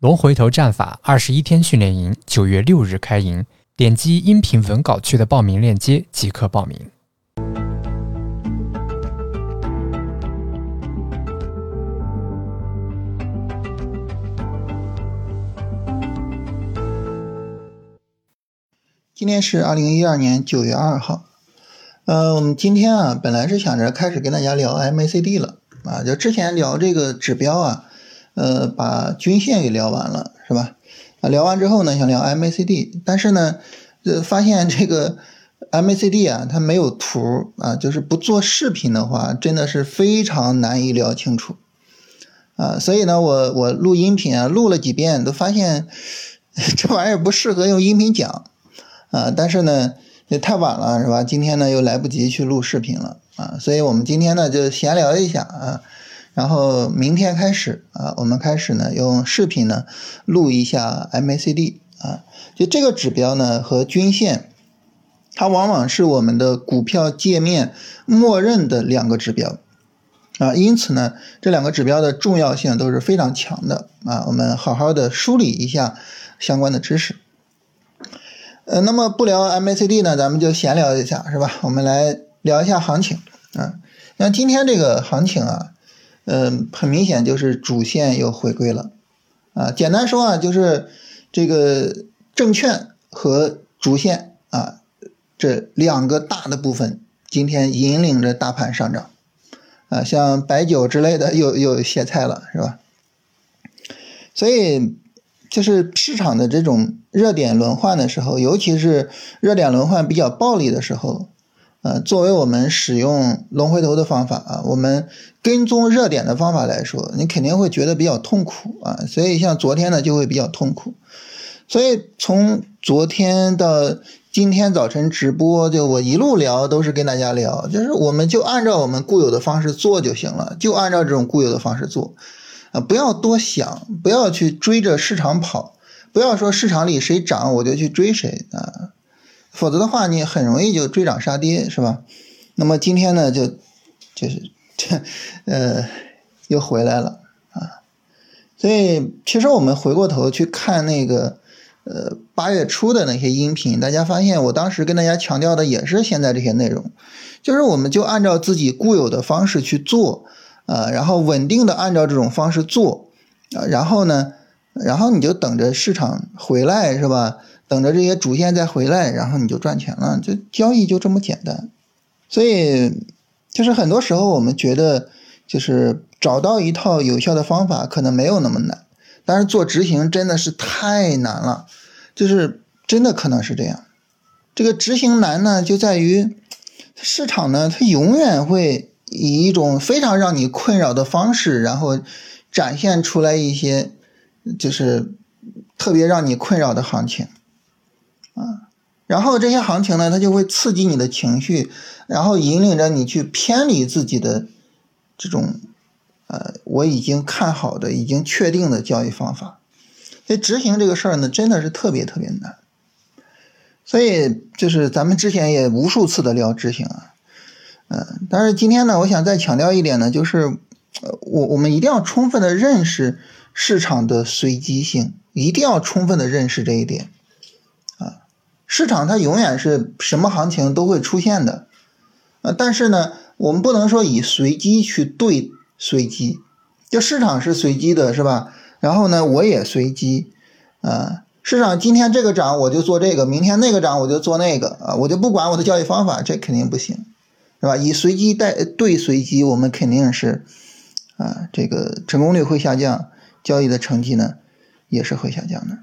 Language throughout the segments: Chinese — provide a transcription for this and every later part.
龙回头战法二十一天训练营九月六日开营，点击音频文稿区的报名链接即可报名。今天是二零一二年九月二号，呃，我们今天啊，本来是想着开始跟大家聊 MACD 了啊，就之前聊这个指标啊，呃，把均线给聊完了，是吧？啊，聊完之后呢，想聊 MACD，但是呢，呃，发现这个 MACD 啊，它没有图啊，就是不做视频的话，真的是非常难以聊清楚啊，所以呢，我我录音频啊，录了几遍，都发现 这玩意儿不适合用音频讲。啊，但是呢，也太晚了，是吧？今天呢又来不及去录视频了啊，所以我们今天呢就闲聊一下啊，然后明天开始啊，我们开始呢用视频呢录一下 MACD 啊，就这个指标呢和均线，它往往是我们的股票界面默认的两个指标啊，因此呢这两个指标的重要性都是非常强的啊，我们好好的梳理一下相关的知识。呃，那么不聊 MACD 呢，咱们就闲聊一下，是吧？我们来聊一下行情啊。像今天这个行情啊，嗯，很明显就是主线又回归了啊。简单说啊，就是这个证券和主线啊这两个大的部分，今天引领着大盘上涨啊。像白酒之类的又又歇菜了，是吧？所以。就是市场的这种热点轮换的时候，尤其是热点轮换比较暴力的时候，呃，作为我们使用龙回头的方法啊，我们跟踪热点的方法来说，你肯定会觉得比较痛苦啊。所以像昨天呢，就会比较痛苦。所以从昨天到今天早晨直播，就我一路聊都是跟大家聊，就是我们就按照我们固有的方式做就行了，就按照这种固有的方式做。啊，不要多想，不要去追着市场跑，不要说市场里谁涨我就去追谁啊，否则的话你很容易就追涨杀跌，是吧？那么今天呢，就就是这 呃又回来了啊，所以其实我们回过头去看那个呃八月初的那些音频，大家发现我当时跟大家强调的也是现在这些内容，就是我们就按照自己固有的方式去做。啊，然后稳定的按照这种方式做，啊，然后呢，然后你就等着市场回来是吧？等着这些主线再回来，然后你就赚钱了。这交易就这么简单。所以，就是很多时候我们觉得，就是找到一套有效的方法可能没有那么难，但是做执行真的是太难了。就是真的可能是这样。这个执行难呢，就在于市场呢，它永远会。以一种非常让你困扰的方式，然后展现出来一些就是特别让你困扰的行情，然后这些行情呢，它就会刺激你的情绪，然后引领着你去偏离自己的这种呃我已经看好的、已经确定的交易方法。所以执行这个事儿呢，真的是特别特别难。所以就是咱们之前也无数次的聊执行啊。嗯，但是今天呢，我想再强调一点呢，就是，呃，我我们一定要充分的认识市场的随机性，一定要充分的认识这一点，市场它永远是什么行情都会出现的，呃，但是呢，我们不能说以随机去对随机，就市场是随机的，是吧？然后呢，我也随机，啊，市场今天这个涨我就做这个，明天那个涨我就做那个，啊，我就不管我的交易方法，这肯定不行。是吧？以随机带对随机，我们肯定是啊，这个成功率会下降，交易的成绩呢也是会下降的。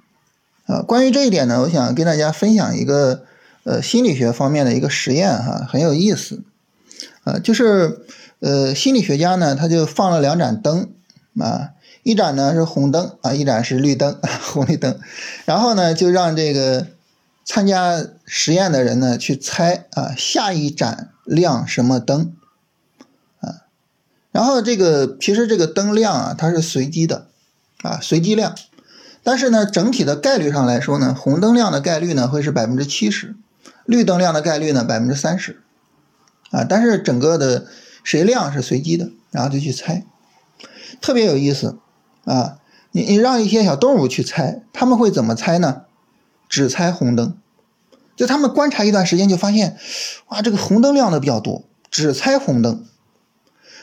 啊，关于这一点呢，我想跟大家分享一个呃心理学方面的一个实验哈，很有意思。啊，就是呃心理学家呢，他就放了两盏灯啊，一盏呢是红灯啊，一盏是绿灯，红绿灯，然后呢就让这个参加实验的人呢去猜啊下一盏。亮什么灯啊？然后这个其实这个灯亮啊，它是随机的啊，随机亮。但是呢，整体的概率上来说呢，红灯亮的概率呢会是百分之七十，绿灯亮的概率呢百分之三十啊。但是整个的谁亮是随机的，然后就去猜，特别有意思啊。你你让一些小动物去猜，他们会怎么猜呢？只猜红灯，就他们观察一段时间就发现，哇，这个红灯亮的比较多，只猜红灯。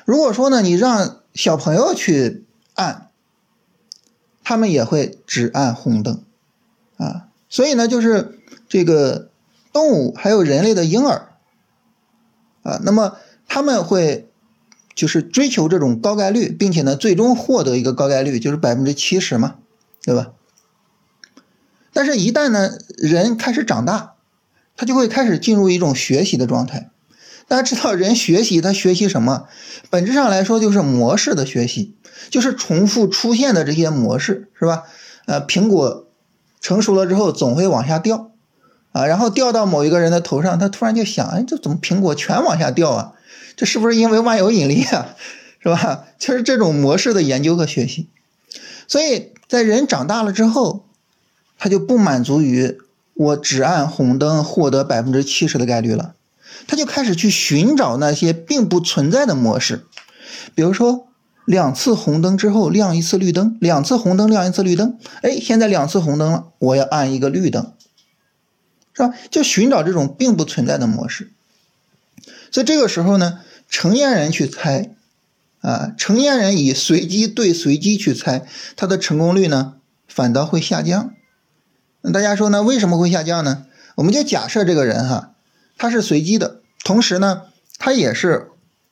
如果说呢，你让小朋友去按，他们也会只按红灯，啊，所以呢，就是这个动物还有人类的婴儿，啊，那么他们会就是追求这种高概率，并且呢，最终获得一个高概率，就是百分之七十嘛，对吧？但是，一旦呢，人开始长大，他就会开始进入一种学习的状态。大家知道，人学习他学习什么？本质上来说，就是模式的学习，就是重复出现的这些模式，是吧？呃，苹果成熟了之后总会往下掉，啊，然后掉到某一个人的头上，他突然就想，哎，这怎么苹果全往下掉啊？这是不是因为万有引力啊？是吧？就是这种模式的研究和学习。所以在人长大了之后，他就不满足于我只按红灯获得百分之七十的概率了。他就开始去寻找那些并不存在的模式，比如说两次红灯之后亮一次绿灯，两次红灯亮一次绿灯，哎，现在两次红灯了，我要按一个绿灯，是吧？就寻找这种并不存在的模式。所以这个时候呢，成年人去猜，啊，成年人以随机对随机去猜，它的成功率呢反倒会下降。那大家说呢？为什么会下降呢？我们就假设这个人哈。他是随机的，同时呢，他也是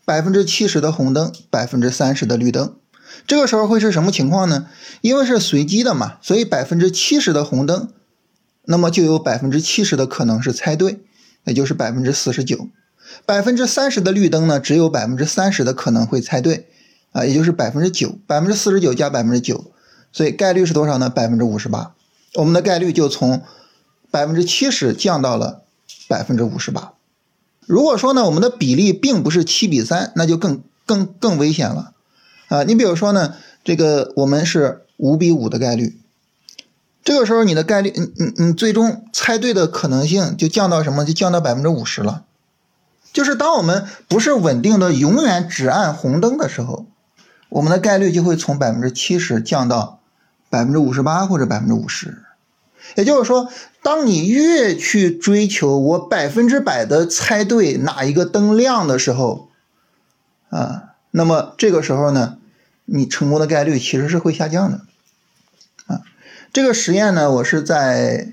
百分之七十的红灯，百分之三十的绿灯。这个时候会是什么情况呢？因为是随机的嘛，所以百分之七十的红灯，那么就有百分之七十的可能是猜对，也就是百分之四十九。百分之三十的绿灯呢，只有百分之三十的可能会猜对，啊，也就是百分之九。百分之四十九加百分之九，所以概率是多少呢？百分之五十八。我们的概率就从百分之七十降到了。百分之五十八。如果说呢，我们的比例并不是七比三，那就更更更危险了啊！你比如说呢，这个我们是五比五的概率，这个时候你的概率，你你你最终猜对的可能性就降到什么？就降到百分之五十了。就是当我们不是稳定的永远只按红灯的时候，我们的概率就会从百分之七十降到百分之五十八或者百分之五十。也就是说，当你越去追求我百分之百的猜对哪一个灯亮的时候，啊，那么这个时候呢，你成功的概率其实是会下降的，啊，这个实验呢，我是在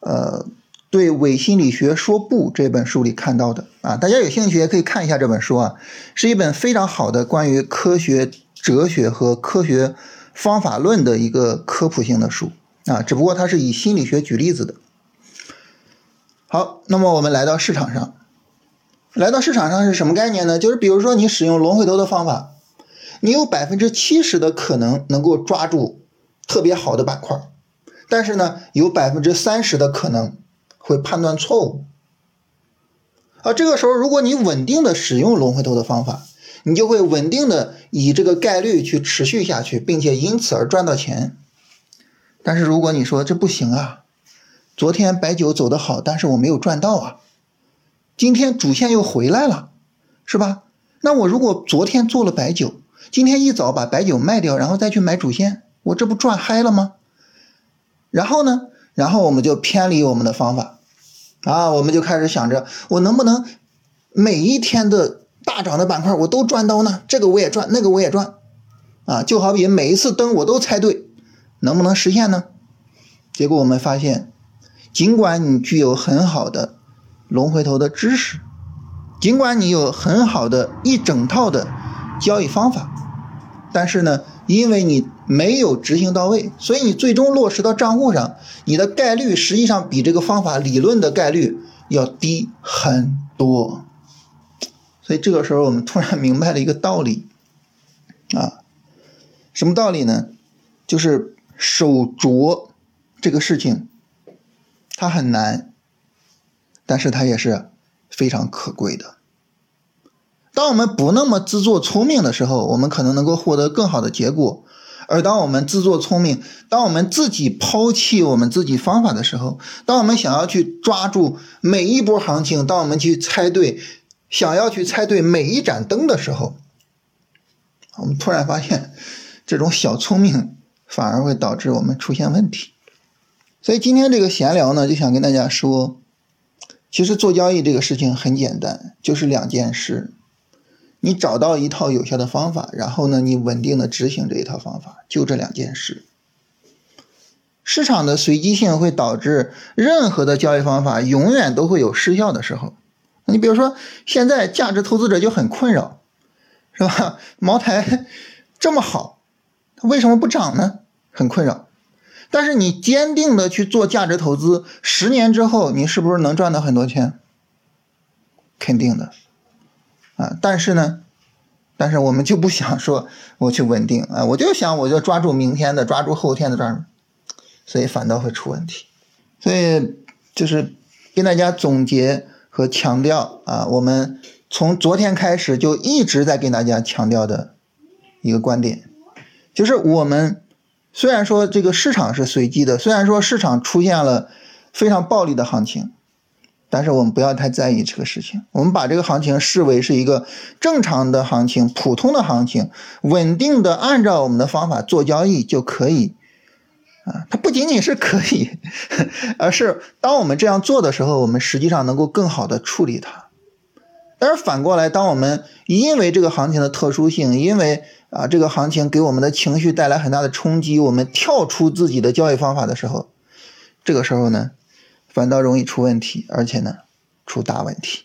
呃《对伪心理学说不》这本书里看到的，啊，大家有兴趣也可以看一下这本书啊，是一本非常好的关于科学哲学和科学方法论的一个科普性的书。啊，只不过它是以心理学举例子的。好，那么我们来到市场上，来到市场上是什么概念呢？就是比如说你使用龙回头的方法，你有百分之七十的可能能够抓住特别好的板块，但是呢，有百分之三十的可能会判断错误。啊，这个时候如果你稳定的使用龙回头的方法，你就会稳定的以这个概率去持续下去，并且因此而赚到钱。但是如果你说这不行啊，昨天白酒走得好，但是我没有赚到啊，今天主线又回来了，是吧？那我如果昨天做了白酒，今天一早把白酒卖掉，然后再去买主线，我这不赚嗨了吗？然后呢，然后我们就偏离我们的方法，啊，我们就开始想着我能不能每一天的大涨的板块我都赚到呢？这个我也赚，那个我也赚，啊，就好比每一次灯我都猜对。能不能实现呢？结果我们发现，尽管你具有很好的龙回头的知识，尽管你有很好的一整套的交易方法，但是呢，因为你没有执行到位，所以你最终落实到账户上，你的概率实际上比这个方法理论的概率要低很多。所以这个时候，我们突然明白了一个道理啊，什么道理呢？就是。手镯这个事情，它很难，但是它也是非常可贵的。当我们不那么自作聪明的时候，我们可能能够获得更好的结果；而当我们自作聪明，当我们自己抛弃我们自己方法的时候，当我们想要去抓住每一波行情，当我们去猜对，想要去猜对每一盏灯的时候，我们突然发现，这种小聪明。反而会导致我们出现问题。所以今天这个闲聊呢，就想跟大家说，其实做交易这个事情很简单，就是两件事：你找到一套有效的方法，然后呢，你稳定的执行这一套方法，就这两件事。市场的随机性会导致任何的交易方法永远都会有失效的时候。你比如说，现在价值投资者就很困扰，是吧？茅台这么好，它为什么不涨呢？很困扰。但是你坚定的去做价值投资，十年之后你是不是能赚到很多钱？肯定的，啊！但是呢，但是我们就不想说我去稳定啊，我就想我就抓住明天的，抓住后天的抓住，所以反倒会出问题。所以就是跟大家总结。和强调啊，我们从昨天开始就一直在跟大家强调的一个观点，就是我们虽然说这个市场是随机的，虽然说市场出现了非常暴力的行情，但是我们不要太在意这个事情，我们把这个行情视为是一个正常的行情、普通的行情，稳定的按照我们的方法做交易就可以。啊，它不仅仅是可以，而是当我们这样做的时候，我们实际上能够更好的处理它。但是反过来，当我们因为这个行情的特殊性，因为啊这个行情给我们的情绪带来很大的冲击，我们跳出自己的交易方法的时候，这个时候呢，反倒容易出问题，而且呢，出大问题。